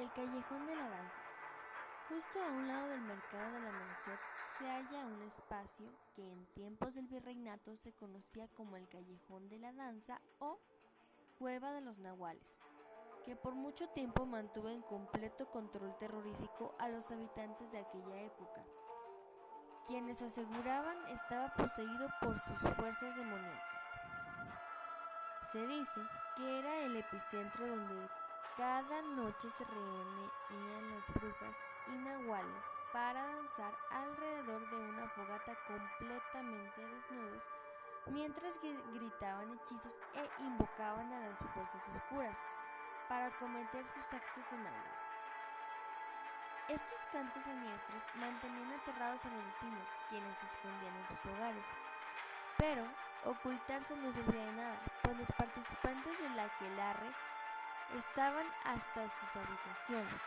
El Callejón de la Danza. Justo a un lado del Mercado de la Merced se halla un espacio que en tiempos del virreinato se conocía como el Callejón de la Danza o Cueva de los Nahuales, que por mucho tiempo mantuvo en completo control terrorífico a los habitantes de aquella época, quienes aseguraban estaba poseído por sus fuerzas demoníacas. Se dice que era el epicentro donde cada noche se reunían las brujas y nahuales para danzar alrededor de una fogata completamente desnudos, mientras gritaban hechizos e invocaban a las fuerzas oscuras para cometer sus actos de maldad. Estos cantos siniestros mantenían aterrados a los vecinos, quienes se escondían en sus hogares. Pero ocultarse no servía de nada, pues los participantes de la aquelarre estaban hasta sus habitaciones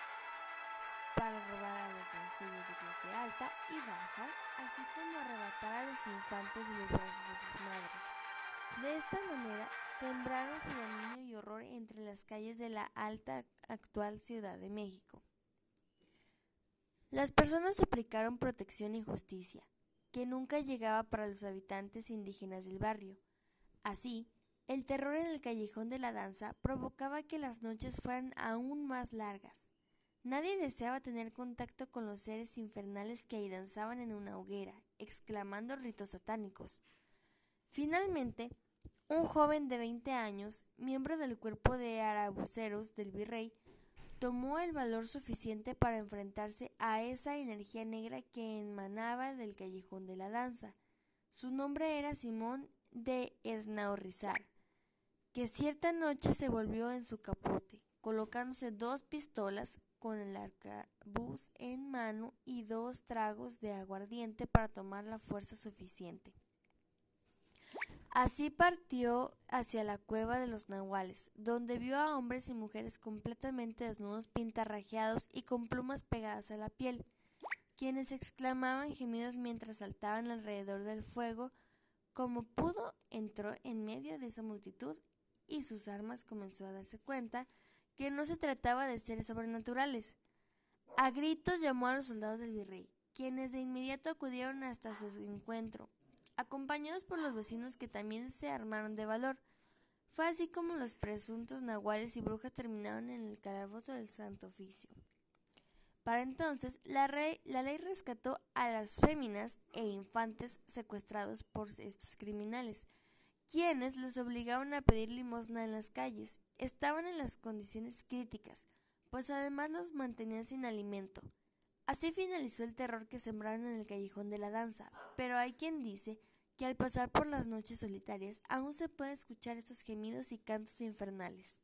para robar a las doncellas de clase alta y baja, así como arrebatar a los infantes de los brazos de sus madres. De esta manera, sembraron su dominio y horror entre las calles de la alta actual Ciudad de México. Las personas suplicaron protección y justicia, que nunca llegaba para los habitantes indígenas del barrio. Así, el terror en el callejón de la danza provocaba que las noches fueran aún más largas. Nadie deseaba tener contacto con los seres infernales que ahí danzaban en una hoguera, exclamando ritos satánicos. Finalmente, un joven de 20 años, miembro del cuerpo de arabuceros del virrey, tomó el valor suficiente para enfrentarse a esa energía negra que emanaba del callejón de la danza. Su nombre era Simón de Esnaorrizar que cierta noche se volvió en su capote, colocándose dos pistolas con el arcabuz en mano y dos tragos de aguardiente para tomar la fuerza suficiente. Así partió hacia la cueva de los nahuales, donde vio a hombres y mujeres completamente desnudos, pintarrajeados y con plumas pegadas a la piel, quienes exclamaban gemidos mientras saltaban alrededor del fuego. Como pudo, entró en medio de esa multitud y sus armas comenzó a darse cuenta que no se trataba de seres sobrenaturales. A gritos llamó a los soldados del virrey, quienes de inmediato acudieron hasta su encuentro, acompañados por los vecinos que también se armaron de valor. Fue así como los presuntos nahuales y brujas terminaron en el calabozo del Santo Oficio. Para entonces, la, la ley rescató a las féminas e infantes secuestrados por estos criminales, quienes los obligaban a pedir limosna en las calles. Estaban en las condiciones críticas, pues además los mantenían sin alimento. Así finalizó el terror que sembraron en el callejón de la danza, pero hay quien dice que al pasar por las noches solitarias aún se puede escuchar estos gemidos y cantos infernales.